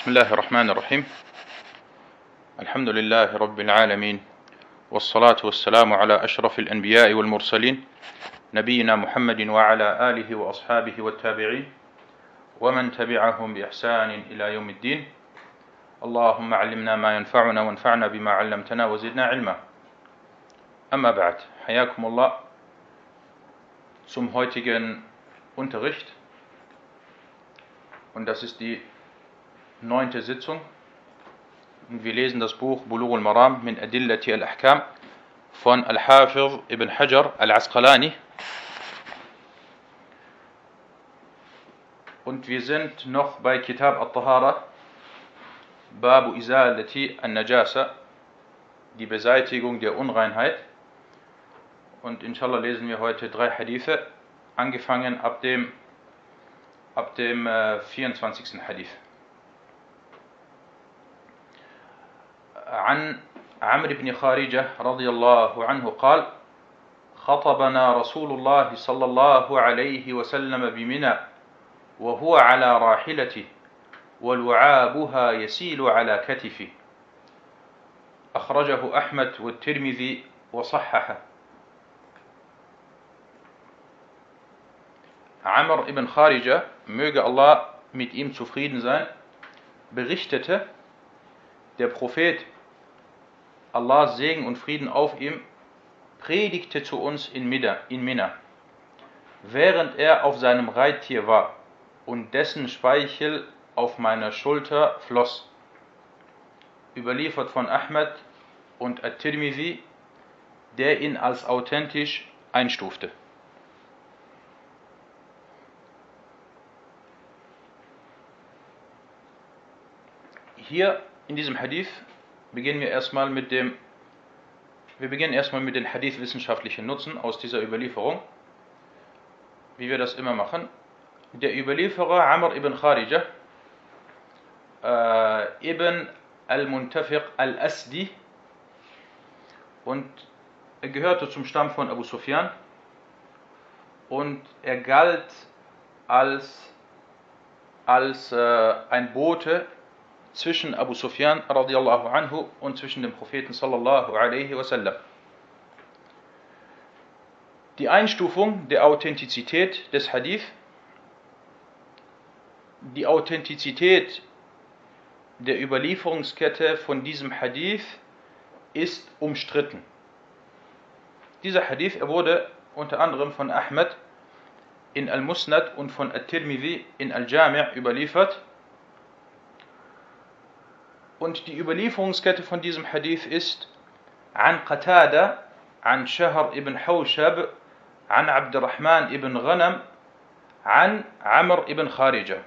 بسم الله الرحمن الرحيم الحمد لله رب العالمين والصلاة والسلام على أشرف الأنبياء والمرسلين نبينا محمد وعلى آله وأصحابه والتابعين ومن تبعهم بإحسان إلى يوم الدين اللهم علمنا ما ينفعنا وانفعنا بما علمتنا وزدنا علما أما بعد حياكم الله zum heutigen Unterricht. Und das ist die neunte Sitzung. Und wir lesen das Buch Bulugh al-Maram min Adillati al-Ahkam von Al-Hafiz ibn Hajar al-Asqalani. Und wir sind noch bei Kitab al-Tahara, Babu Izalati al-Najasa, die Beseitigung der Unreinheit. Und inshallah lesen wir heute drei Hadithe, angefangen ab dem, ab dem äh, 24. Hadith. عن عمرو بن خارجة رضي الله عنه قال خطبنا رسول الله صلى الله عليه وسلم بمنى وهو على راحلته ولعابها يسيل على كتفه. أخرجه أحمد والترمذي وصححه. Amr ibn Kharija, möge Allah mit ihm zufrieden sein, berichtete, der Prophet, Allahs Segen und Frieden auf ihm, predigte zu uns in Mina, in Mina, während er auf seinem Reittier war und dessen Speichel auf meiner Schulter floss. Überliefert von Ahmed und At-Tirmidhi, der ihn als authentisch einstufte. Hier in diesem Hadith beginnen wir erstmal mit dem wir beginnen erstmal mit den Hadith-wissenschaftlichen Nutzen aus dieser Überlieferung, wie wir das immer machen. Der Überlieferer Amr ibn Kharija äh, ibn al-Muntafiq al-Asdi und er gehörte zum Stamm von Abu Sufyan und er galt als, als äh, ein Bote zwischen Abu Sufyan radiallahu anhu und zwischen dem Propheten sallallahu alaihi wasallam. Die Einstufung der Authentizität des Hadith, die Authentizität der Überlieferungskette von diesem Hadith ist umstritten. Dieser Hadith er wurde unter anderem von Ahmed in Al-Musnad und von At-Tirmidhi in Al-Jami' überliefert und die Überlieferungskette von diesem Hadith ist an Qatada, an Shahr ibn Hawshab, an Abdurrahman ibn Ghanam, an Amr ibn Kharija.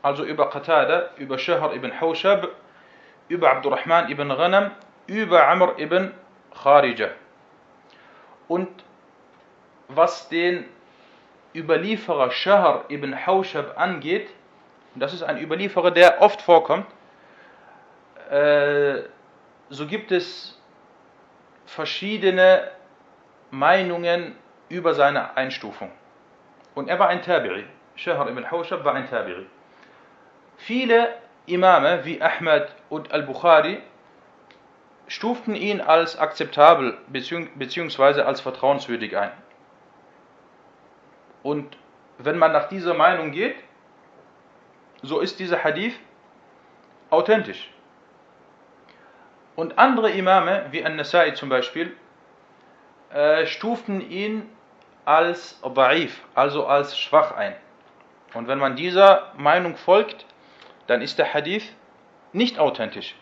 Also über Qatada, über Shahr ibn Hawshab, über Abdurrahman ibn Ghanam, über Amr ibn Kharija. Und was den Überlieferer Shahr ibn Hawshab angeht, das ist ein Überlieferer, der oft vorkommt, äh, so gibt es verschiedene Meinungen über seine Einstufung. Und er war ein Tabi'i. Shahr ibn Hawshab war ein Tabi'i. Viele Imame wie Ahmad und Al-Bukhari stuften ihn als akzeptabel bzw. als vertrauenswürdig ein. Und wenn man nach dieser Meinung geht, so ist dieser Hadith authentisch. Und andere Imame, wie An-Nasai zum Beispiel, äh, stuften ihn als Da'if, also als schwach ein. Und wenn man dieser Meinung folgt, dann ist der Hadith nicht authentisch.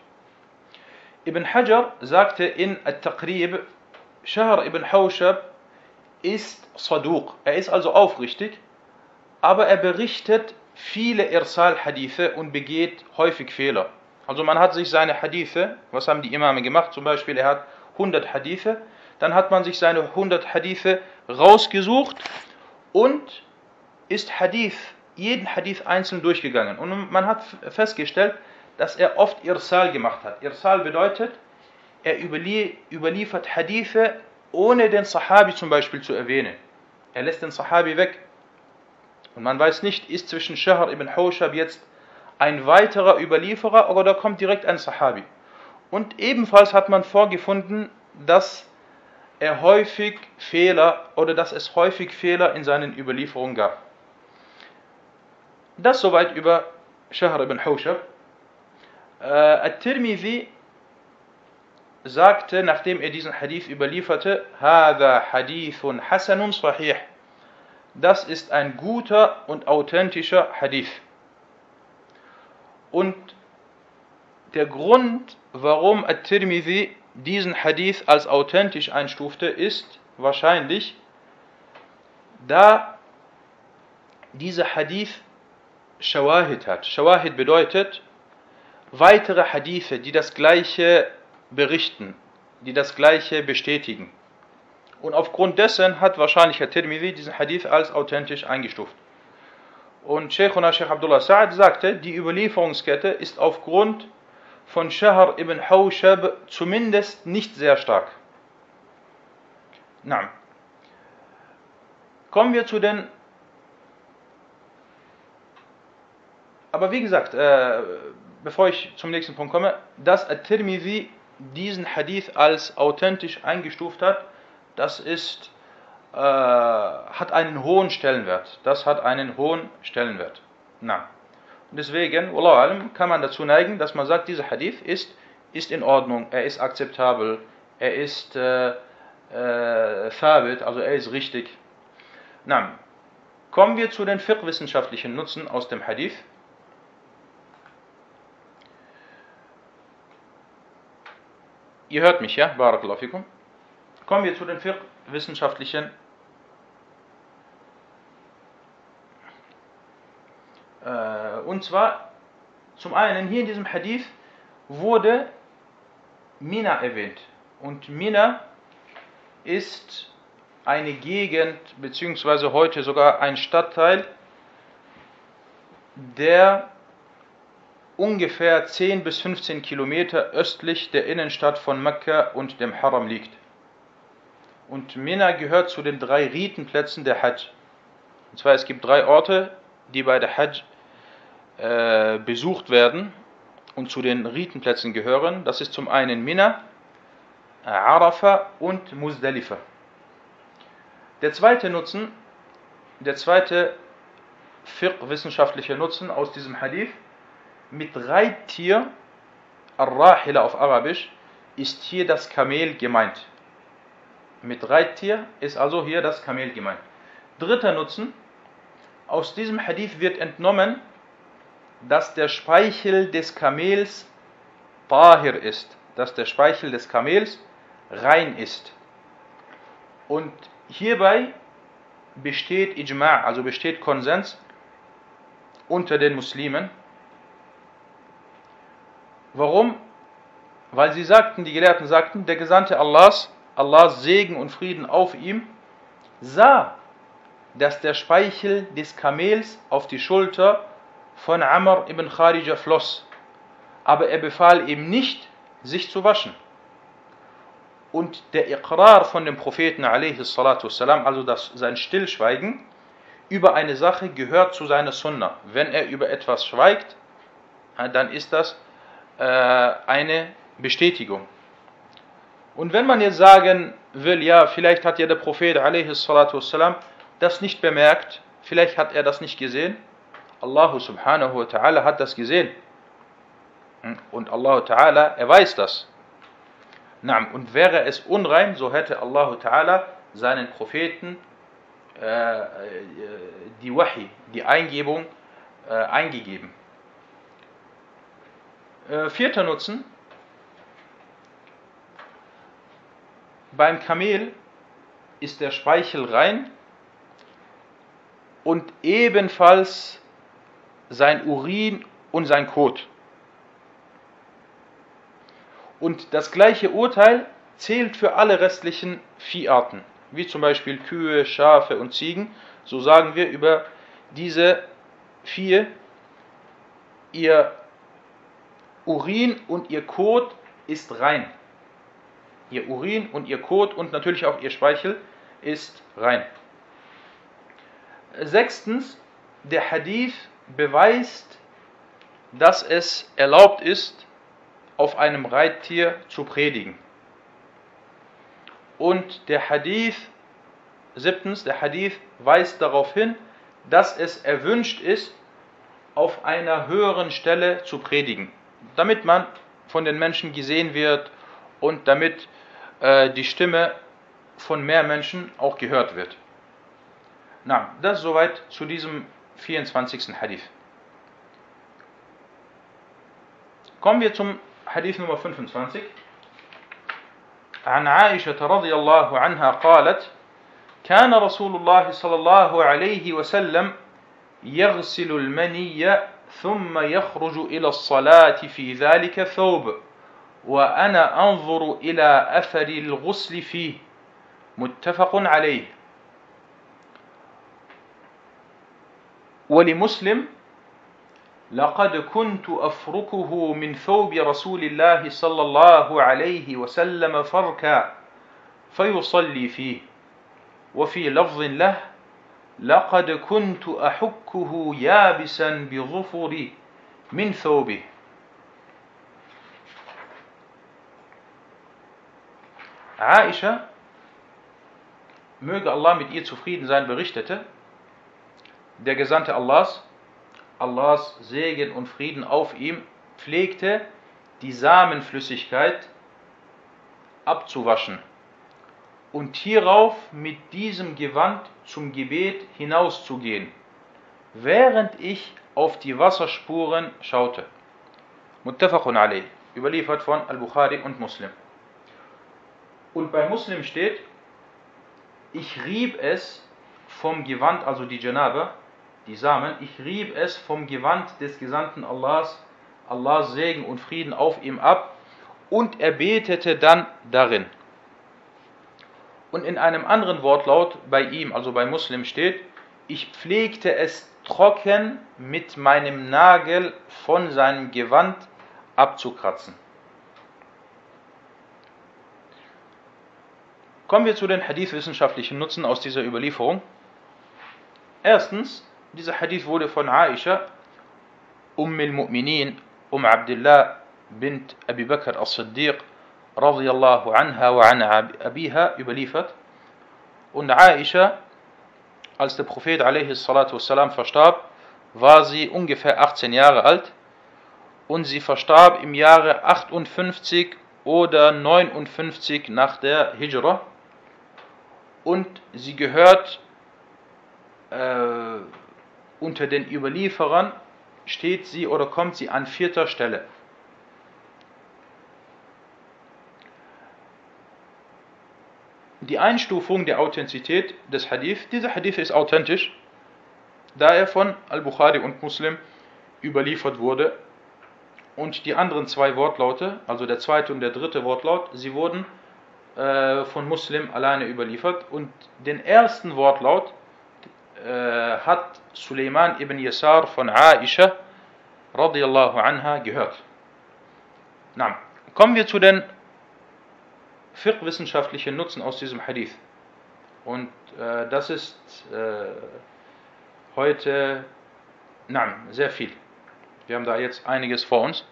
Ibn Hajar sagte in At-Taqrib, Shahr ibn Hawshab ist Saduq, er ist also aufrichtig, aber er berichtet viele Irsal-Hadithe und begeht häufig Fehler. Also man hat sich seine Hadithe, was haben die Imame gemacht? Zum Beispiel, er hat 100 Hadithe, dann hat man sich seine 100 Hadithe rausgesucht und ist Hadith, jeden Hadith einzeln durchgegangen. Und man hat festgestellt, dass er oft Irsal gemacht hat. Irsal bedeutet, er überliefert Hadithe, ohne den Sahabi zum Beispiel zu erwähnen. Er lässt den Sahabi weg. Und man weiß nicht, ist zwischen Shahr ibn Hawshab jetzt ein weiterer Überlieferer oder kommt direkt ein Sahabi. Und ebenfalls hat man vorgefunden, dass er häufig Fehler oder dass es häufig Fehler in seinen Überlieferungen gab. Das soweit über Shahr ibn Hawshab. Äh, At-Tirmidhi sagte, nachdem er diesen Hadith überlieferte, Hada Hadithun Hasanun Sahih. Das ist ein guter und authentischer Hadith. Und der Grund, warum At-Tirmidhi diesen Hadith als authentisch einstufte, ist wahrscheinlich, da dieser Hadith Shawahid hat. Shawahid bedeutet weitere Hadithe, die das gleiche berichten, die das gleiche bestätigen. Und aufgrund dessen hat wahrscheinlich Herr Tirmidhi diesen Hadith als authentisch eingestuft. Und Sheikhuna Sheikh Abdullah Sa'ad sagte, die Überlieferungskette ist aufgrund von Shahr ibn Hawshab zumindest nicht sehr stark. Na. Kommen wir zu den. Aber wie gesagt, äh, bevor ich zum nächsten Punkt komme, dass At-Tirmidhi diesen Hadith als authentisch eingestuft hat, das ist, äh, hat einen hohen Stellenwert. Das hat einen hohen Stellenwert. Na. Und deswegen, Wallahu kann man dazu neigen, dass man sagt, dieser Hadith ist, ist in Ordnung, er ist akzeptabel, er ist äh, äh, thabit, also er ist richtig. Na, kommen wir zu den fiqh-wissenschaftlichen Nutzen aus dem Hadith. Ihr hört mich, ja? Barakallahu fikum. Kommen wir zu den fiqh-wissenschaftlichen Äh, und zwar, zum einen hier in diesem Hadith wurde Mina erwähnt. Und Mina ist eine Gegend, beziehungsweise heute sogar ein Stadtteil, der ungefähr 10 bis 15 Kilometer östlich der Innenstadt von Mekka und dem Haram liegt. Und Mina gehört zu den drei Ritenplätzen der Hajj. Und zwar es gibt drei Orte, die bei der Hajj äh, besucht werden und zu den Ritenplätzen gehören. Das ist zum einen Mina, Arafah und Muzdalifa. Der zweite Nutzen, der zweite wissenschaftliche Nutzen aus diesem Hadith, mit Reittier, Ar-Rahila auf Arabisch, ist hier das Kamel gemeint. Mit Reittier ist also hier das Kamel gemeint. Dritter Nutzen, aus diesem Hadith wird entnommen, dass der Speichel des Kamels tahir ist, dass der Speichel des Kamels rein ist. Und hierbei besteht Ijma', also besteht Konsens unter den Muslimen. Warum? Weil sie sagten, die Gelehrten sagten, der Gesandte Allahs, Allahs Segen und Frieden auf ihm, sah dass der Speichel des Kamels auf die Schulter von Amr ibn Kharija floss. Aber er befahl ihm nicht, sich zu waschen. Und der Iqrar von dem Propheten, والسلام, also das, sein Stillschweigen über eine Sache gehört zu seiner Sunna. Wenn er über etwas schweigt, dann ist das äh, eine Bestätigung. Und wenn man jetzt sagen will, ja, vielleicht hat ja der Prophet والسلام, das nicht bemerkt, vielleicht hat er das nicht gesehen. Allah subhanahu wa ta'ala hat das gesehen. Und Allah ta'ala, er weiß das. Und wäre es unrein, so hätte Allah ta'ala seinen Propheten äh, die Wahi, die Eingebung äh, eingegeben. Äh, vierter Nutzen. Beim Kamel ist der Speichel rein und ebenfalls sein Urin und sein Kot. Und das gleiche Urteil zählt für alle restlichen Vieharten, wie zum Beispiel Kühe, Schafe und Ziegen. So sagen wir über diese vier, ihr Urin und ihr Kot ist rein. Ihr Urin und ihr Kot und natürlich auch ihr Speichel ist rein. Sechstens, der Hadith beweist dass es erlaubt ist, auf einem Reittier zu predigen. Und der Hadith, siebtens, der Hadith weist darauf hin, dass es erwünscht ist, auf einer höheren Stelle zu predigen, damit man von den Menschen gesehen wird und damit äh, die Stimme von mehr Menschen auch gehört wird. Na, das soweit zu diesem 24. Hadith. Kommen wir zum Hadith Nummer 25. عن عائشة رضي الله عنها قالت كان رسول الله صلى الله عليه وسلم يغسل المني ثم يخرج إلى الصلاة في ذلك ثوب وأنا أنظر إلى أثر الغسل فيه. متفق عليه. ولمسلم لقد كنت أفركه من ثوب رسول الله صلى الله عليه وسلم فركا فيصلي فيه. وفي لفظ له لقد كنت أحكه يابسا بظفري من ثوبه. Aisha, möge Allah mit ihr zufrieden sein, berichtete, der Gesandte Allahs, Allahs Segen und Frieden auf ihm, pflegte die Samenflüssigkeit abzuwaschen und hierauf mit diesem Gewand zum Gebet hinauszugehen, während ich auf die Wasserspuren schaute. Muttafaqun alayh, überliefert von Al-Bukhari und Muslim. Und bei Muslim steht, ich rieb es vom Gewand, also die Janabe, die Samen, ich rieb es vom Gewand des Gesandten Allahs, Allahs Segen und Frieden auf ihm ab und er betete dann darin. Und in einem anderen Wortlaut bei ihm, also bei Muslim steht, ich pflegte es trocken mit meinem Nagel von seinem Gewand abzukratzen. Kommen wir zu den hadithwissenschaftlichen Nutzen aus dieser Überlieferung. Erstens, dieser Hadith wurde von Aisha, Umm al-Mu'minin, Umm Abdullah bint Abi Bakr as-Siddiq, radiyallahu anha wa an abiha, überliefert. Und Aisha, als der Prophet wassalam, verstarb, war sie ungefähr 18 Jahre alt und sie verstarb im Jahre 58 oder 59 nach der Hijrah und sie gehört äh, unter den Überlieferern, steht sie oder kommt sie an vierter Stelle. Die Einstufung der Authentizität des Hadith, dieser Hadith ist authentisch, da er von Al-Bukhari und Muslim überliefert wurde. Und die anderen zwei Wortlaute, also der zweite und der dritte Wortlaut, sie wurden äh, von Muslim alleine überliefert. Und den ersten Wortlaut äh, hat Suleiman ibn Yasar von Aisha radiallahu anha gehört. Na, kommen wir zu den fiqh-wissenschaftlichen Nutzen aus diesem Hadith. Und äh, das ist äh, heute na, sehr viel. Wir haben da jetzt einiges vor uns.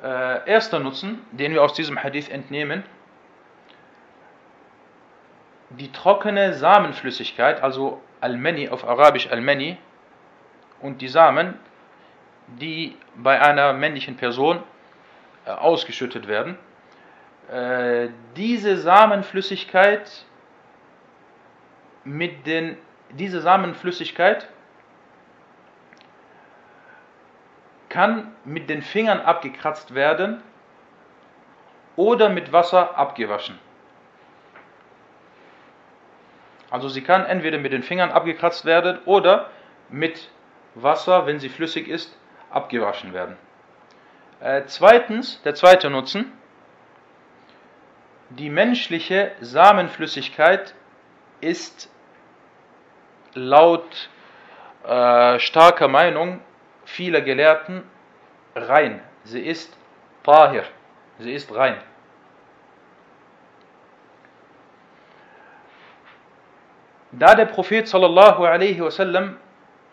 Äh, erster Nutzen, den wir aus diesem Hadith entnehmen, die trockene Samenflüssigkeit, also Almeni auf Arabisch Almeni, und die Samen, die bei einer männlichen Person äh, ausgeschüttet werden, äh, diese Samenflüssigkeit mit den diese Samenflüssigkeit kann mit den Fingern abgekratzt werden oder mit Wasser abgewaschen. Also sie kann entweder mit den Fingern abgekratzt werden oder mit Wasser, wenn sie flüssig ist, abgewaschen werden. Äh, zweitens, der zweite Nutzen, die menschliche Samenflüssigkeit ist laut äh, starker Meinung vieler Gelehrten rein. Sie ist tahir, sie ist rein. Da der Prophet sallallahu alaihi wasallam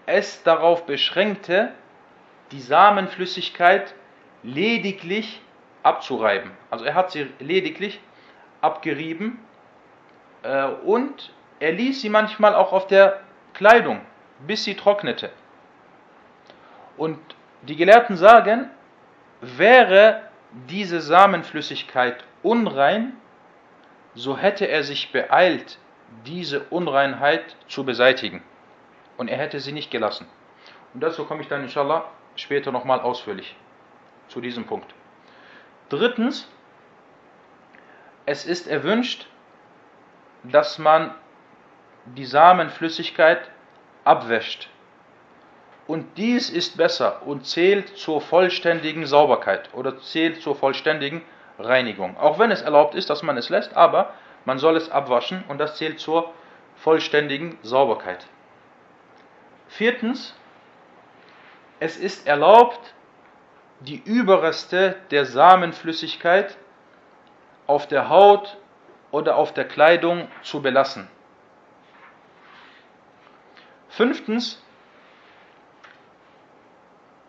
es darauf beschränkte, die Samenflüssigkeit lediglich abzureiben. Also er hat sie lediglich abgerieben äh, und er ließ sie manchmal auch auf der Kleidung, bis sie trocknete. Und die Gelehrten sagen, wäre diese Samenflüssigkeit unrein, so hätte er sich beeilt, diese Unreinheit zu beseitigen. Und er hätte sie nicht gelassen. Und dazu komme ich dann inshallah später nochmal ausführlich zu diesem Punkt. Drittens, es ist erwünscht, dass man die Samenflüssigkeit abwäscht. Und dies ist besser und zählt zur vollständigen Sauberkeit oder zählt zur vollständigen Reinigung. Auch wenn es erlaubt ist, dass man es lässt, aber man soll es abwaschen und das zählt zur vollständigen Sauberkeit. Viertens, es ist erlaubt, die Überreste der Samenflüssigkeit auf der Haut oder auf der Kleidung zu belassen. Fünftens,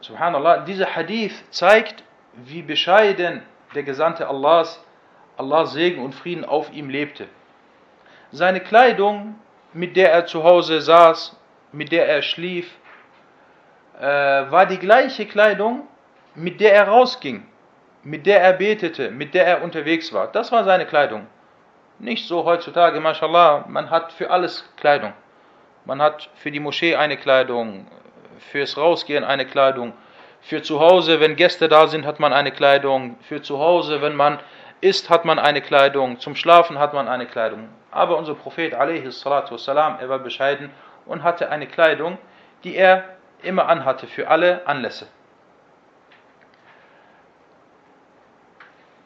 Subhanallah, dieser Hadith zeigt, wie bescheiden der Gesandte Allahs, Allahs Segen und Frieden auf ihm lebte. Seine Kleidung, mit der er zu Hause saß, mit der er schlief, äh, war die gleiche Kleidung, mit der er rausging, mit der er betete, mit der er unterwegs war. Das war seine Kleidung. Nicht so heutzutage, mashallah, man hat für alles Kleidung. Man hat für die Moschee eine Kleidung, fürs Rausgehen eine Kleidung, für zu Hause, wenn Gäste da sind, hat man eine Kleidung, für zu Hause, wenn man isst, hat man eine Kleidung, zum Schlafen hat man eine Kleidung. Aber unser Prophet, wassalam, er war bescheiden und hatte eine Kleidung, die er immer anhatte für alle Anlässe.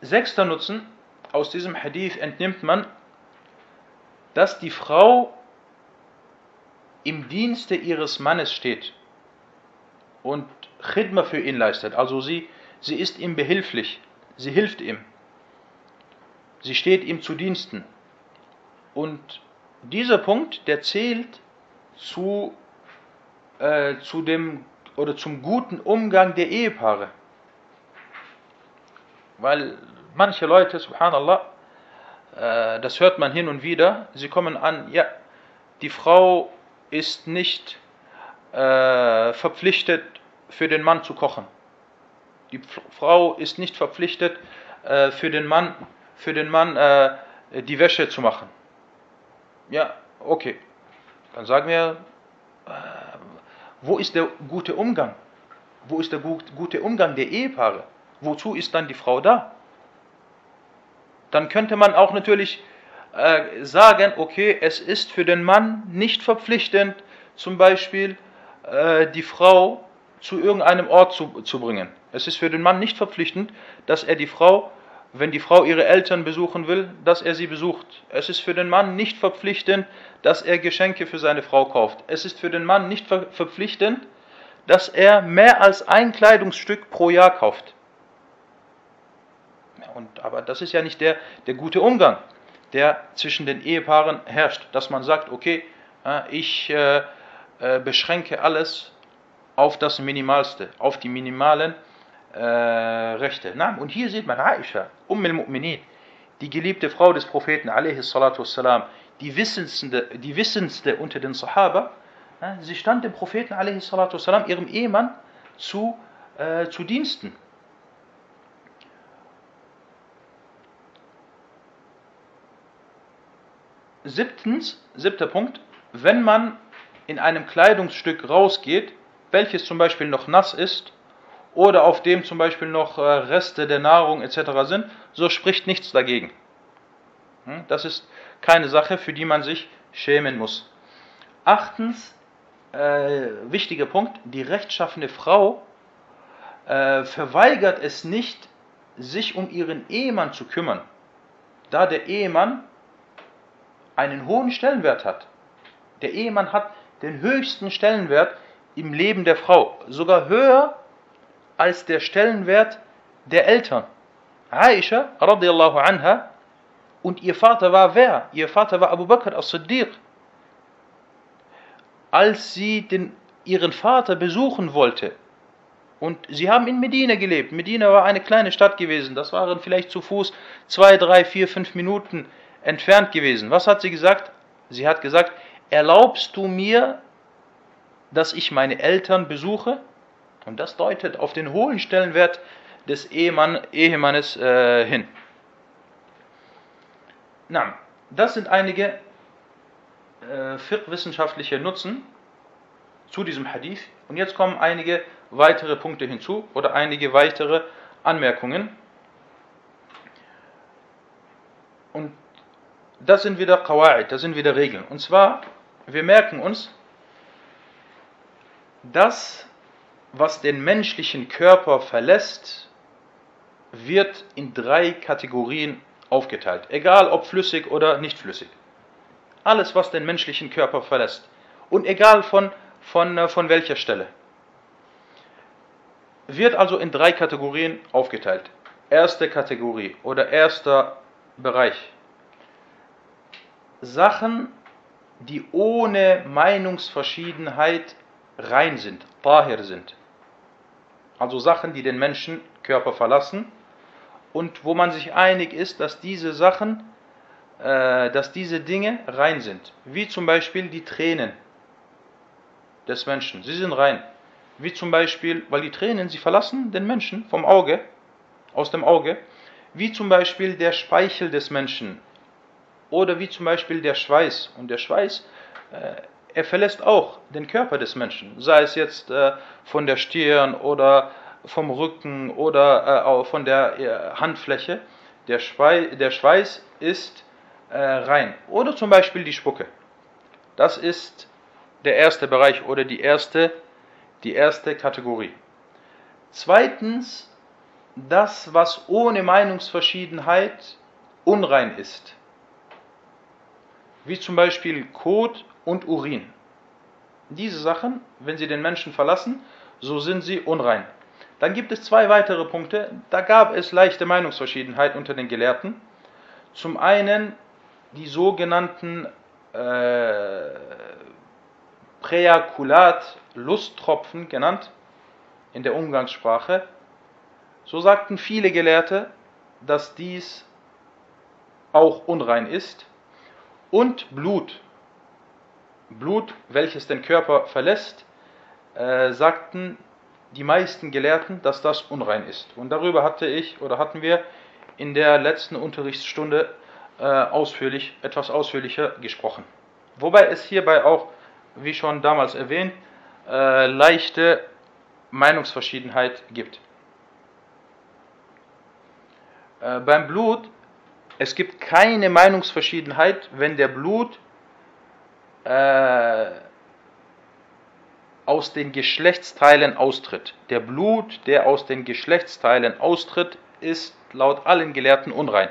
Sechster Nutzen, aus diesem Hadith entnimmt man, dass die Frau im Dienste ihres Mannes steht und Khidma für ihn leistet. Also sie, sie ist ihm behilflich, sie hilft ihm, sie steht ihm zu Diensten. Und dieser Punkt, der zählt zu, äh, zu dem oder zum guten Umgang der Ehepaare. Weil manche Leute, subhanallah, äh, das hört man hin und wieder, sie kommen an, ja, die Frau ist nicht äh, verpflichtet, für den Mann zu kochen. Die Frau ist nicht verpflichtet, äh, für den Mann, für den Mann äh, die Wäsche zu machen. Ja, okay. Dann sagen wir, äh, wo ist der gute Umgang? Wo ist der gute Umgang der Ehepaare? Wozu ist dann die Frau da? Dann könnte man auch natürlich äh, sagen, okay, es ist für den Mann nicht verpflichtend, zum Beispiel äh, die Frau zu irgendeinem Ort zu, zu bringen. Es ist für den Mann nicht verpflichtend, dass er die Frau, wenn die Frau ihre Eltern besuchen will, dass er sie besucht. Es ist für den Mann nicht verpflichtend, dass er Geschenke für seine Frau kauft. Es ist für den Mann nicht ver verpflichtend, dass er mehr als ein Kleidungsstück pro Jahr kauft. Und, aber das ist ja nicht der, der gute Umgang, der zwischen den Ehepaaren herrscht, dass man sagt, okay, ich äh, äh, beschränke alles auf das Minimalste, auf die minimalen äh, Rechte. Na, und hier sieht man Aisha, Umm al-Mu'minin, die geliebte Frau des Propheten, wassalam, die wissendste, die wissendste unter den Sahaba, na, sie stand dem Propheten, wassalam, ihrem Ehemann, zu, äh, zu Diensten. Siebtens, siebter Punkt, wenn man in einem Kleidungsstück rausgeht, welches zum Beispiel noch nass ist oder auf dem zum Beispiel noch äh, Reste der Nahrung etc. sind, so spricht nichts dagegen. Hm? Das ist keine Sache, für die man sich schämen muss. Achtens, äh, wichtiger Punkt, die rechtschaffene Frau äh, verweigert es nicht, sich um ihren Ehemann zu kümmern, da der Ehemann einen hohen Stellenwert hat. Der Ehemann hat den höchsten Stellenwert im Leben der Frau, sogar höher als der Stellenwert der Eltern. Aisha radiallahu anha und ihr Vater war wer? Ihr Vater war Abu Bakr as-Siddiq. Als sie den, ihren Vater besuchen wollte Und sie haben in Medina gelebt. Medina war eine kleine Stadt gewesen. Das waren vielleicht zu Fuß zwei, drei, vier, fünf Minuten entfernt gewesen. Was hat sie gesagt? Sie hat gesagt, erlaubst du mir, dass ich meine Eltern besuche? Und das deutet auf den hohen Stellenwert des Ehemann, Ehemannes äh, hin. Na, das sind einige äh, wissenschaftliche Nutzen zu diesem Hadith. Und jetzt kommen einige weitere Punkte hinzu oder einige weitere Anmerkungen. Und das sind wieder Qawa'id, das sind wieder Regeln. Und zwar, wir merken uns, das, was den menschlichen Körper verlässt, wird in drei Kategorien aufgeteilt. Egal ob flüssig oder nicht flüssig. Alles, was den menschlichen Körper verlässt. Und egal von, von, äh, von welcher Stelle. Wird also in drei Kategorien aufgeteilt. Erste Kategorie oder erster Bereich. Sachen, die ohne Meinungsverschiedenheit rein sind, tahir sind. Also Sachen, die den Menschenkörper verlassen und wo man sich einig ist, dass diese Sachen, äh, dass diese Dinge rein sind. Wie zum Beispiel die Tränen des Menschen. Sie sind rein. Wie zum Beispiel, weil die Tränen, sie verlassen den Menschen vom Auge, aus dem Auge. Wie zum Beispiel der Speichel des Menschen. Oder wie zum Beispiel der Schweiß. Und der Schweiß, äh, er verlässt auch den Körper des Menschen. Sei es jetzt äh, von der Stirn oder vom Rücken oder äh, von der äh, Handfläche. Der, Schweiß, der Schweiß ist äh, rein. Oder zum Beispiel die Spucke. Das ist der erste Bereich oder die erste, die erste Kategorie. Zweitens, das, was ohne Meinungsverschiedenheit unrein ist. Wie zum Beispiel Kot und Urin. Diese Sachen, wenn sie den Menschen verlassen, so sind sie unrein. Dann gibt es zwei weitere Punkte, da gab es leichte Meinungsverschiedenheit unter den Gelehrten. Zum einen die sogenannten äh, Präakulat, Lusttropfen genannt in der Umgangssprache. So sagten viele Gelehrte, dass dies auch unrein ist. Und Blut, Blut, welches den Körper verlässt, äh, sagten die meisten Gelehrten, dass das unrein ist. Und darüber hatte ich oder hatten wir in der letzten Unterrichtsstunde äh, ausführlich, etwas ausführlicher gesprochen. Wobei es hierbei auch, wie schon damals erwähnt, äh, leichte Meinungsverschiedenheit gibt. Äh, beim Blut, es gibt keine Meinungsverschiedenheit, wenn der Blut äh, aus den Geschlechtsteilen austritt. Der Blut, der aus den Geschlechtsteilen austritt, ist laut allen Gelehrten unrein.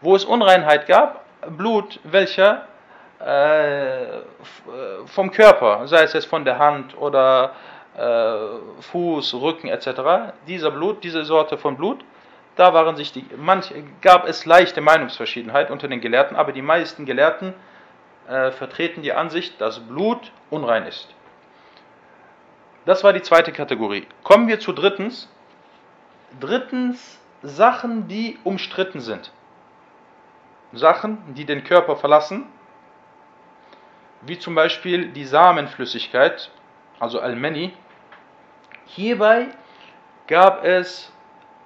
Wo es Unreinheit gab, Blut, welcher äh, vom Körper, sei es jetzt von der Hand oder äh, Fuß, Rücken etc., dieser Blut, diese Sorte von Blut, da waren sich die, manch, gab es leichte Meinungsverschiedenheit unter den Gelehrten, aber die meisten Gelehrten äh, vertreten die Ansicht, dass Blut unrein ist. Das war die zweite Kategorie. Kommen wir zu drittens. Drittens Sachen, die umstritten sind. Sachen, die den Körper verlassen, wie zum Beispiel die Samenflüssigkeit, also Almeni. Hierbei gab es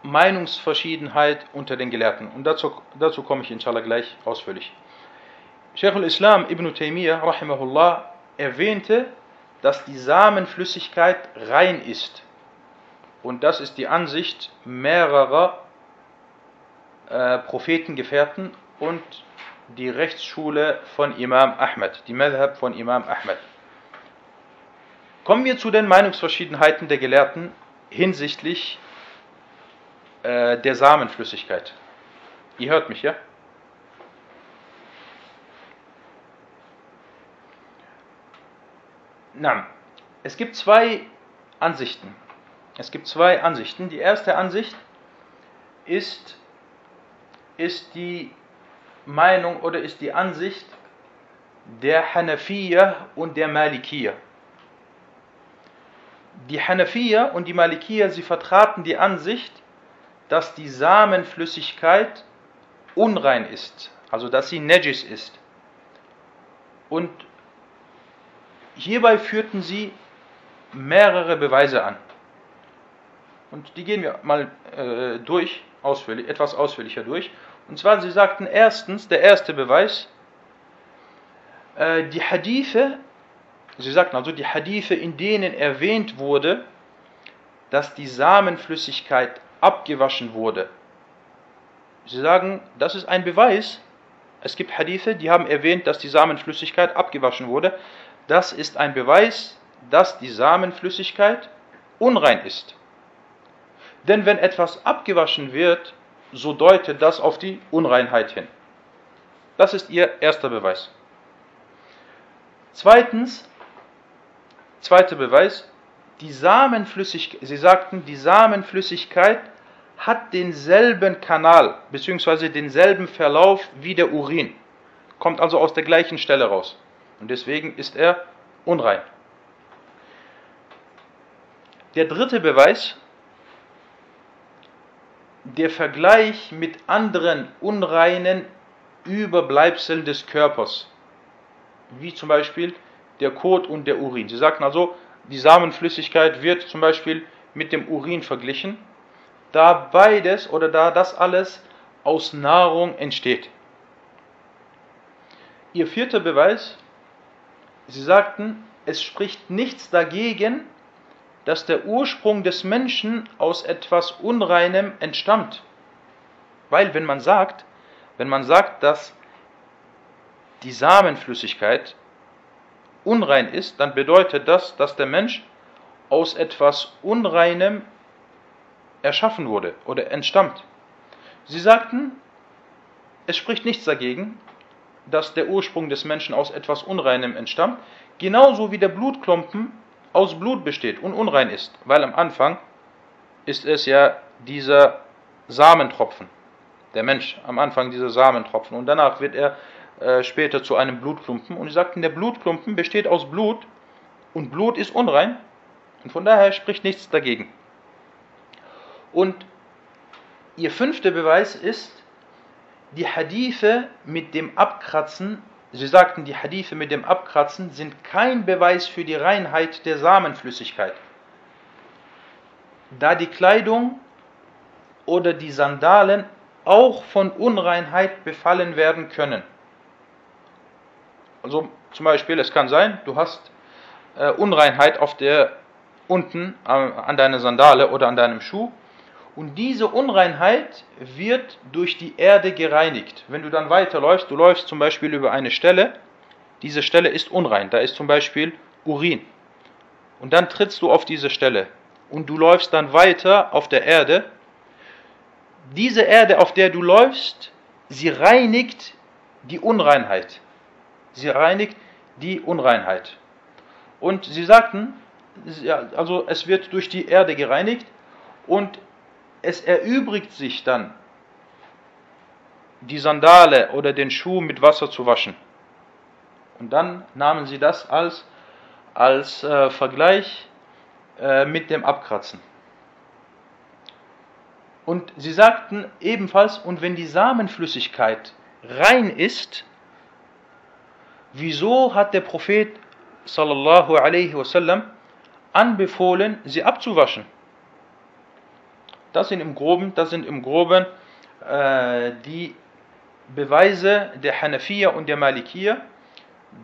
Meinungsverschiedenheit unter den Gelehrten und dazu, dazu komme ich inshallah gleich ausführlich. Sheikh al-Islam ibn Taymiyyah rahimahullah erwähnte dass die Samenflüssigkeit rein ist. Und das ist die Ansicht mehrerer äh, Prophetengefährten und die Rechtsschule von Imam Ahmed, die Madhab von Imam Ahmed. Kommen wir zu den Meinungsverschiedenheiten der Gelehrten hinsichtlich äh, der Samenflüssigkeit. Ihr hört mich, ja? Na, es gibt zwei Ansichten. Es gibt zwei Ansichten. Die erste Ansicht ist, ist die Meinung oder ist die Ansicht der Hanafiya und der Malikiya. die Hanafiya und die Malikiya, sie vertraten die Ansicht, dass die Samenflüssigkeit unrein ist, also dass sie Najis ist. Und hierbei führten sie mehrere Beweise an. Und die gehen wir mal äh, durch, ausführlich, etwas ausführlicher durch. Und zwar, sie sagten erstens, der erste Beweis, äh, die Hadithe, sie sagten also die Hadithe, in denen erwähnt wurde, dass die Samenflüssigkeit abgewaschen wurde. Sie sagen, das ist ein Beweis. Es gibt Hadithe, die haben erwähnt, dass die Samenflüssigkeit abgewaschen wurde. Das ist ein Beweis, dass die Samenflüssigkeit unrein ist. Denn wenn etwas abgewaschen wird, so deutet das auf die Unreinheit hin. Das ist ihr erster Beweis. Zweitens, zweiter Beweis, die Samenflüssigkeit, sie sagten, die Samenflüssigkeit hat denselben Kanal bzw. denselben Verlauf wie der Urin, kommt also aus der gleichen Stelle raus und deswegen ist er unrein. Der dritte Beweis, der Vergleich mit anderen unreinen Überbleibseln des Körpers, wie zum Beispiel der Kot und der Urin. Sie sagten also, die Samenflüssigkeit wird zum Beispiel mit dem Urin verglichen, da beides oder da das alles aus Nahrung entsteht. Ihr vierter Beweis, sie sagten, es spricht nichts dagegen, dass der Ursprung des Menschen aus etwas Unreinem entstammt. Weil wenn man sagt, wenn man sagt, dass die Samenflüssigkeit unrein ist, dann bedeutet das, dass der Mensch aus etwas Unreinem erschaffen wurde oder entstammt. Sie sagten, es spricht nichts dagegen, dass der Ursprung des Menschen aus etwas Unreinem entstammt, genauso wie der Blutklumpen aus Blut besteht und unrein ist, weil am Anfang ist es ja dieser Samentropfen, der Mensch am Anfang dieser Samentropfen und danach wird er äh, später zu einem Blutklumpen. Und sie sagten, der Blutklumpen besteht aus Blut und Blut ist unrein und von daher spricht nichts dagegen. Und ihr fünfter Beweis ist, die Hadithe mit dem Abkratzen, sie sagten, die Hadithe mit dem Abkratzen sind kein Beweis für die Reinheit der Samenflüssigkeit. Da die Kleidung oder die Sandalen auch von Unreinheit befallen werden können. Also zum Beispiel, es kann sein, du hast äh, Unreinheit auf der unten äh, an deiner Sandale oder an deinem Schuh und diese Unreinheit wird durch die Erde gereinigt. Wenn du dann weiterläufst, du läufst zum Beispiel über eine Stelle, diese Stelle ist unrein, da ist zum Beispiel Urin. Und dann trittst du auf diese Stelle und du läufst dann weiter auf der Erde. Diese Erde, auf der du läufst, sie reinigt die Unreinheit sie reinigt die Unreinheit. Und sie sagten, also es wird durch die Erde gereinigt und es erübrigt sich dann, die Sandale oder den Schuh mit Wasser zu waschen. Und dann nahmen sie das als, als äh, Vergleich äh, mit dem Abkratzen. Und sie sagten ebenfalls, und wenn die Samenflüssigkeit rein ist, wieso hat der Prophet sallallahu alaihi wasallam anbefohlen, sie abzuwaschen? Das sind im Groben, das sind im Groben äh, die Beweise der Hanafiya und der Malikiya,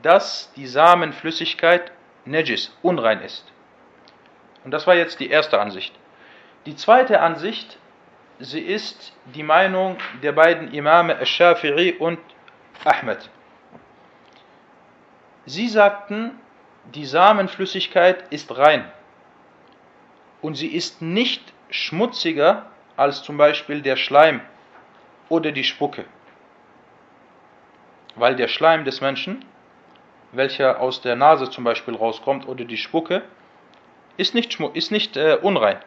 dass die Samenflüssigkeit Najis, unrein ist. Und das war jetzt die erste Ansicht. Die zweite Ansicht, sie ist die Meinung der beiden Imame Al-Shafi'i und Ahmed. Sie sagten, die Samenflüssigkeit ist rein und sie ist nicht schmutziger als zum Beispiel der Schleim oder die Spucke. Weil der Schleim des Menschen, welcher aus der Nase zum Beispiel rauskommt, oder die Spucke, ist nicht, ist nicht äh, unrein.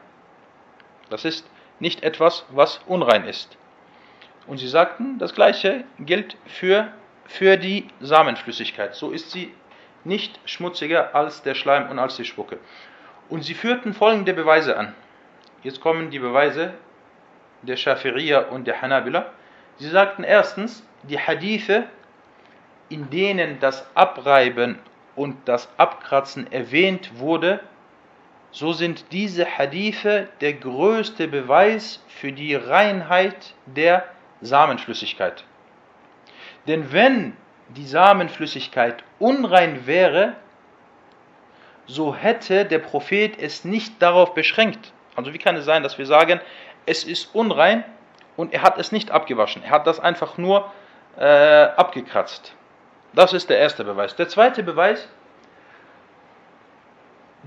Das ist nicht etwas, was unrein ist. Und sie sagten, das gleiche gilt für für die Samenflüssigkeit. So ist sie nicht schmutziger als der Schleim und als die Spucke. Und sie führten folgende Beweise an. Jetzt kommen die Beweise der Shafi'iyya und der Hanabila. Sie sagten erstens, die Hadithe, in denen das Abreiben und das Abkratzen erwähnt wurde, so sind diese Hadithe der größte Beweis für die Reinheit der Samenflüssigkeit. Denn wenn die Samenflüssigkeit unrein wäre, so hätte der Prophet es nicht darauf beschränkt. Also wie kann es sein, dass wir sagen, es ist unrein und er hat es nicht abgewaschen. Er hat das einfach nur äh, abgekratzt. Das ist der erste Beweis. Der zweite Beweis,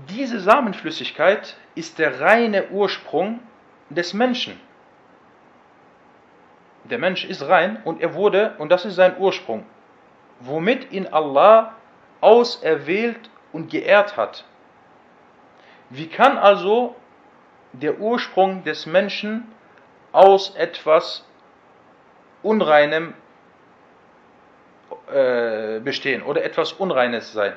diese Samenflüssigkeit ist der reine Ursprung des Menschen. Der Mensch ist rein und er wurde, und das ist sein Ursprung, womit ihn Allah auserwählt und geehrt hat. Wie kann also der Ursprung des Menschen aus etwas Unreinem äh, bestehen oder etwas Unreines sein?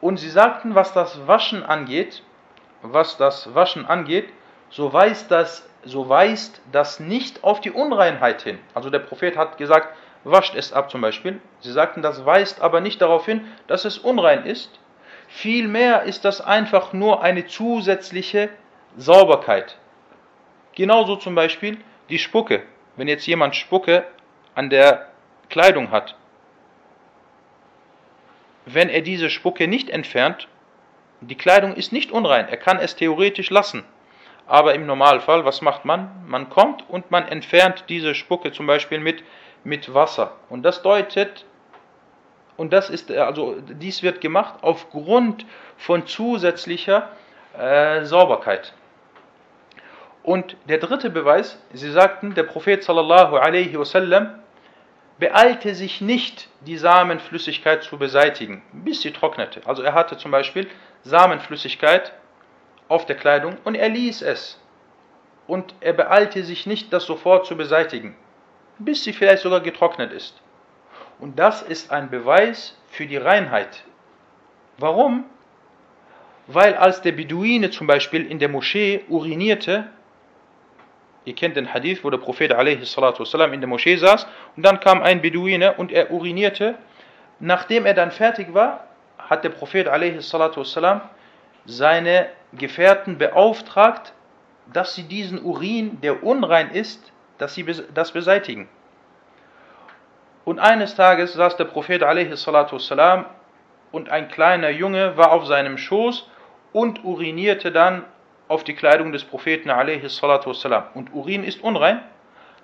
Und sie sagten, was das Waschen angeht, was das Waschen angeht, so weist das, so weist das nicht auf die Unreinheit hin. Also der Prophet hat gesagt, wascht es ab zum Beispiel. Sie sagten, das weist aber nicht darauf hin, dass es unrein ist. Vielmehr ist das einfach nur eine zusätzliche Sauberkeit. Genauso zum Beispiel die Spucke. Wenn jetzt jemand Spucke an der Kleidung hat, wenn er diese Spucke nicht entfernt, die Kleidung ist nicht unrein, er kann es theoretisch lassen. Aber im Normalfall, was macht man? Man kommt und man entfernt diese Spucke zum Beispiel mit, mit Wasser. Und das deutet, und das ist, also dies wird gemacht aufgrund von zusätzlicher äh, Sauberkeit. Und der dritte Beweis, sie sagten, der Prophet sallallahu alaihi wasallam beeilte sich nicht, die Samenflüssigkeit zu beseitigen, bis sie trocknete. Also er hatte zum Beispiel Samenflüssigkeit auf der Kleidung und er ließ es. Und er beeilte sich nicht, das sofort zu beseitigen, bis sie vielleicht sogar getrocknet ist. Und das ist ein Beweis für die Reinheit. Warum? Weil als der Beduine zum Beispiel in der Moschee urinierte, Ihr kennt den Hadith, wo der Prophet والسلام, in der Moschee saß und dann kam ein Beduine und er urinierte. Nachdem er dann fertig war, hat der Prophet والسلام, seine Gefährten beauftragt, dass sie diesen Urin, der unrein ist, dass sie das beseitigen. Und eines Tages saß der Prophet والسلام, und ein kleiner Junge war auf seinem Schoß und urinierte dann auf die Kleidung des Propheten والسلام. Und Urin ist unrein.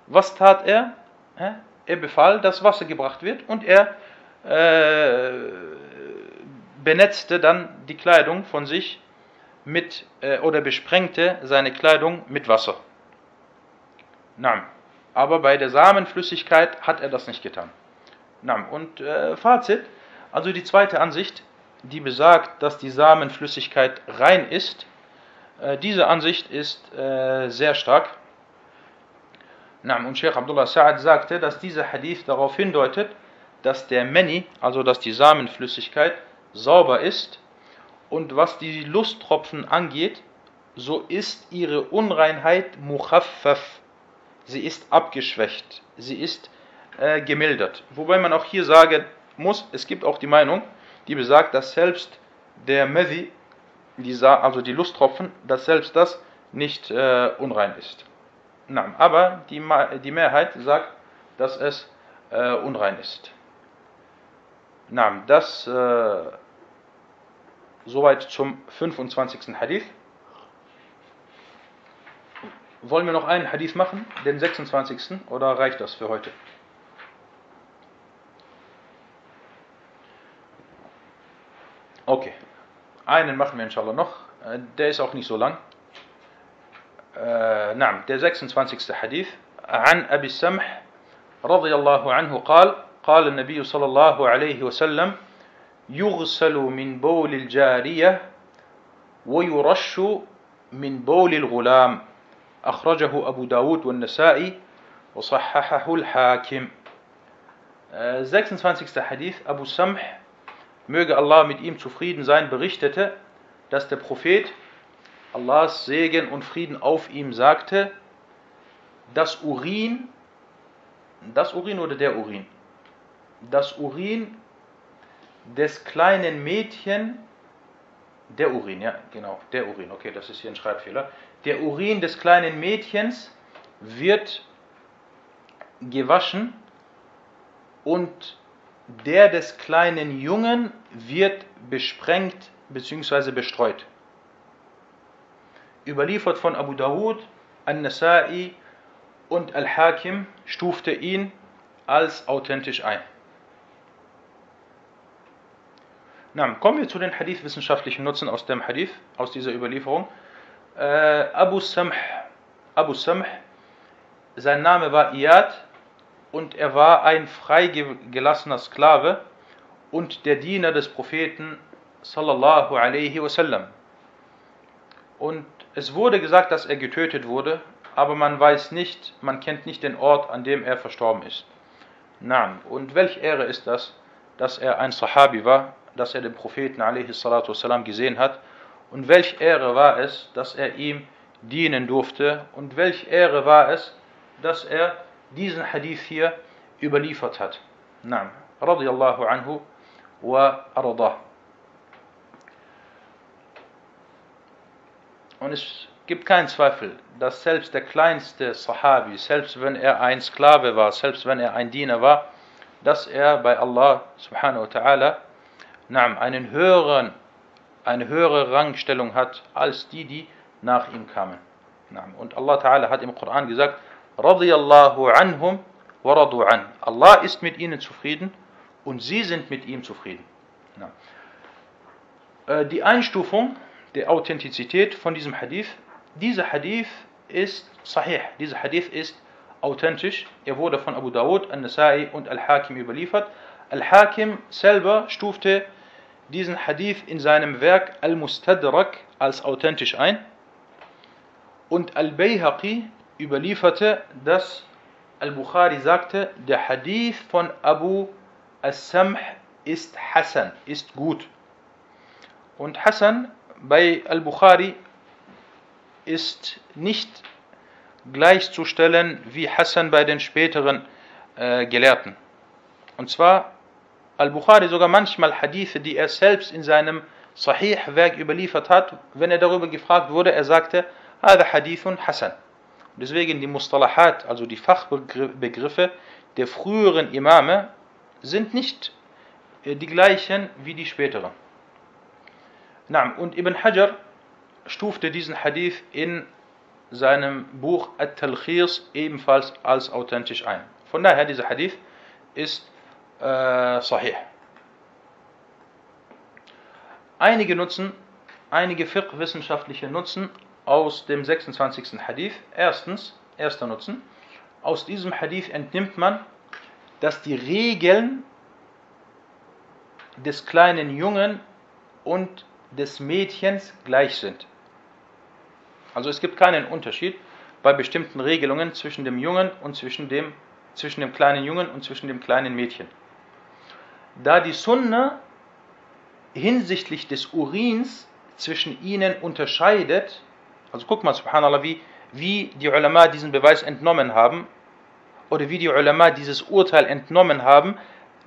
Was tat er? Er befahl, dass Wasser gebracht wird und er äh, benetzte dann die Kleidung von sich mit äh, oder besprengte seine Kleidung mit Wasser. Nein. Aber bei der Samenflüssigkeit hat er das nicht getan. Und äh, Fazit, also die zweite Ansicht, die besagt, dass die Samenflüssigkeit rein ist, äh, diese Ansicht ist äh, sehr stark. Und Sheikh Abdullah Sa'ad sagte, dass dieser Hadith darauf hindeutet, dass der Meni, also dass die Samenflüssigkeit, sauber ist. Und was die Lusttropfen angeht, so ist ihre Unreinheit mukhaffaf. Sie ist abgeschwächt. Sie ist äh, gemildert. Wobei man auch hier sagen muss, es gibt auch die Meinung, die besagt, dass selbst der Medhi, also die Lusttropfen, dass selbst das nicht äh, unrein ist. Na, aber die, die Mehrheit sagt, dass es äh, unrein ist. Na, das äh, soweit zum 25. Hadith. Wollen wir noch einen Hadith machen, den 26. oder reicht das für heute? Okay. Einen machen wir inshallah noch. Äh, der ist auch nicht so lang. نعم der 26. حديث عن أبي السمح رضي الله عنه قال قال النبي صلى الله عليه وسلم يغسل من بول الجارية ويرش من بول الغلام أخرجه أبو داود والنسائي وصححه الحاكم 26. Hadith Abu Samh möge Allah mit ihm zufrieden sein, berichtete, dass der Prophet Allahs Segen und Frieden auf ihm sagte, das Urin, das Urin oder der Urin? Das Urin des kleinen Mädchen, der Urin, ja, genau, der Urin, okay, das ist hier ein Schreibfehler. der Urin des kleinen Mädchens wird gewaschen und der des kleinen Jungen wird besprengt bzw. bestreut. Überliefert von Abu Dawud, An-Nasa'i und Al-Hakim stufte ihn als authentisch ein. Na, kommen wir zu den Hadith-wissenschaftlichen Nutzen aus dem Hadith, aus dieser Überlieferung äh, Abu Samh. Abu Samh, sein Name war Iyad und er war ein freigelassener Sklave und der Diener des Propheten sallallahu alaihi wasallam. Und es wurde gesagt, dass er getötet wurde, aber man weiß nicht, man kennt nicht den Ort, an dem er verstorben ist. Naam. Und welch Ehre ist das, dass er ein Sahabi war, dass er den Propheten alaihi salatu wasallam gesehen hat und welche Ehre war es, dass er ihm dienen durfte? Und welche Ehre war es, dass er diesen Hadith hier überliefert hat? Naam. Radiallahu anhu wa ardah. Und es gibt keinen Zweifel, dass selbst der kleinste Sahabi, selbst wenn er ein Sklave war, selbst wenn er ein Diener war, dass er bei Allah subhanahu wa ta'ala einen höheren, eine höhere Rangstellung hat als die, die nach ihm kamen. Und Allah ta'ala hat im Koran gesagt, radiyallahu anhum wa radu an. Allah ist mit ihnen zufrieden und sie sind mit ihm zufrieden. Äh, die Einstufung der Authentizität von diesem Hadith dieser Hadith ist sahih, dieser Hadith ist authentisch. Er wurde von Abu Dawud, Al-Nasai und Al-Hakim überliefert. Al-Hakim selber stufte diesen Hadith in seinem Werk Al-Mustadrak als authentisch ein. Und Al-Bayhaqi überlieferte, dass Al-Bukhari sagte, der Hadith von Abu As-Samh ist Hassan, ist gut. Und Hassan bei Al-Bukhari ist nicht gleichzustellen wie Hassan bei den späteren äh, Gelehrten. Und zwar Al-Bukhari sogar manchmal Hadithe, die er selbst in seinem Sahih-Werk überliefert hat, wenn er darüber gefragt wurde, er sagte, Hada Hadithun Hassan. Deswegen die Mustalahat, also die Fachbegriffe der früheren Imame, sind nicht äh, die gleichen wie die späteren. Und Ibn Hajar stufte diesen Hadith in seinem Buch At-Talkhis ebenfalls als authentisch ein. Von daher, dieser Hadith ist sahih. Einige Nutzen, einige fiqh-wissenschaftliche Nutzen aus dem 26. Hadith. Erstens, erster Nutzen, aus diesem Hadith entnimmt man, dass die Regeln des kleinen Jungen und des Mädchens gleich sind. Also es gibt keinen Unterschied bei bestimmten Regelungen zwischen dem Jungen und zwischen dem, zwischen dem kleinen Jungen und zwischen dem kleinen Mädchen. Da die Sunna hinsichtlich des Urins zwischen ihnen unterscheidet, also guck mal, subhanallah, wie, wie die Ulama diesen Beweis entnommen haben, oder wie die Ulama dieses Urteil entnommen haben,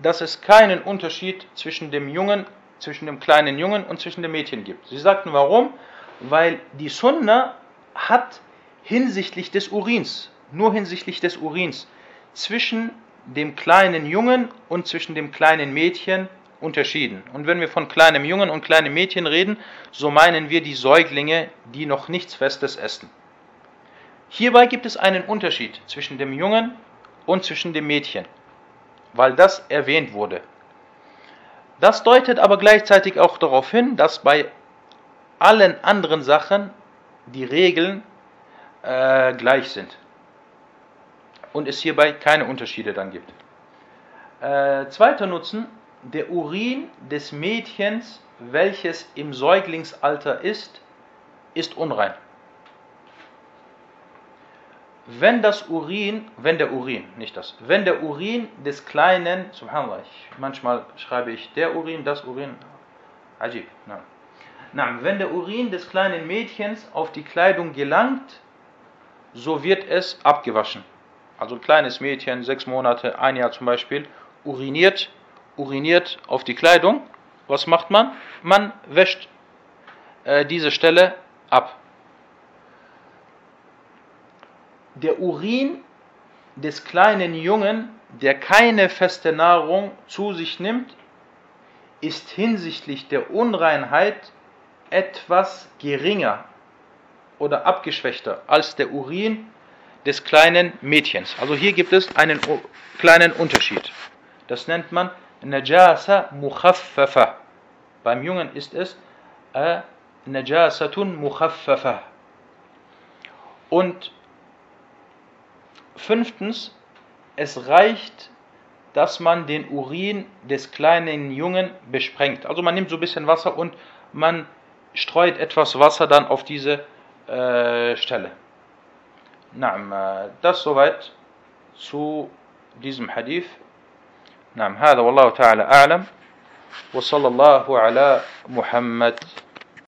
dass es keinen Unterschied zwischen dem Jungen, zwischen dem kleinen Jungen und zwischen dem Mädchen gibt. Sie sagten, warum? weil die Sunna hat hinsichtlich des Urins, nur hinsichtlich des Urins, zwischen dem kleinen Jungen und zwischen dem kleinen Mädchen unterschieden. Und wenn wir von kleinem Jungen und kleinem Mädchen reden, so meinen wir die Säuglinge, die noch nichts Festes essen. Hierbei gibt es einen Unterschied zwischen dem Jungen und zwischen dem Mädchen, weil das erwähnt wurde. Das deutet aber gleichzeitig auch darauf hin, dass bei allen anderen Sachen die Regeln äh, gleich sind und es hierbei keine Unterschiede dann gibt. Äh, zweiter Nutzen, der Urin des Mädchens, welches im Säuglingsalter ist, ist unrein. wenn das Urin, wenn der Urin, nicht das, wenn der Urin des kleinen, subhanallah, ich, manchmal schreibe ich der Urin, das Urin, ajib, na. na, wenn der Urin des kleinen Mädchens auf die Kleidung gelangt, so wird es abgewaschen. Also ein kleines Mädchen, sechs Monate, ein Jahr zum Beispiel, uriniert, uriniert auf die Kleidung. Was macht man? Man wäscht äh, diese Stelle ab. der Urin des kleinen Jungen, der keine feste Nahrung zu sich nimmt, ist hinsichtlich der Unreinheit etwas geringer oder abgeschwächter als der Urin des kleinen Mädchens. Also hier gibt es einen kleinen Unterschied. Das nennt man Najasa mukhaffafa. Beim Jungen ist es äh, Najasatun mukhaffafa. Und Fünftens, es reicht, dass man den Urin des kleinen Jungen besprengt. Also man nimmt so ein bisschen Wasser und man streut etwas Wasser dann auf diese äh, Stelle. نعم das soweit zu diesem Hadith. نعم هذا والله تعالى أعلم وصلى الله على محمد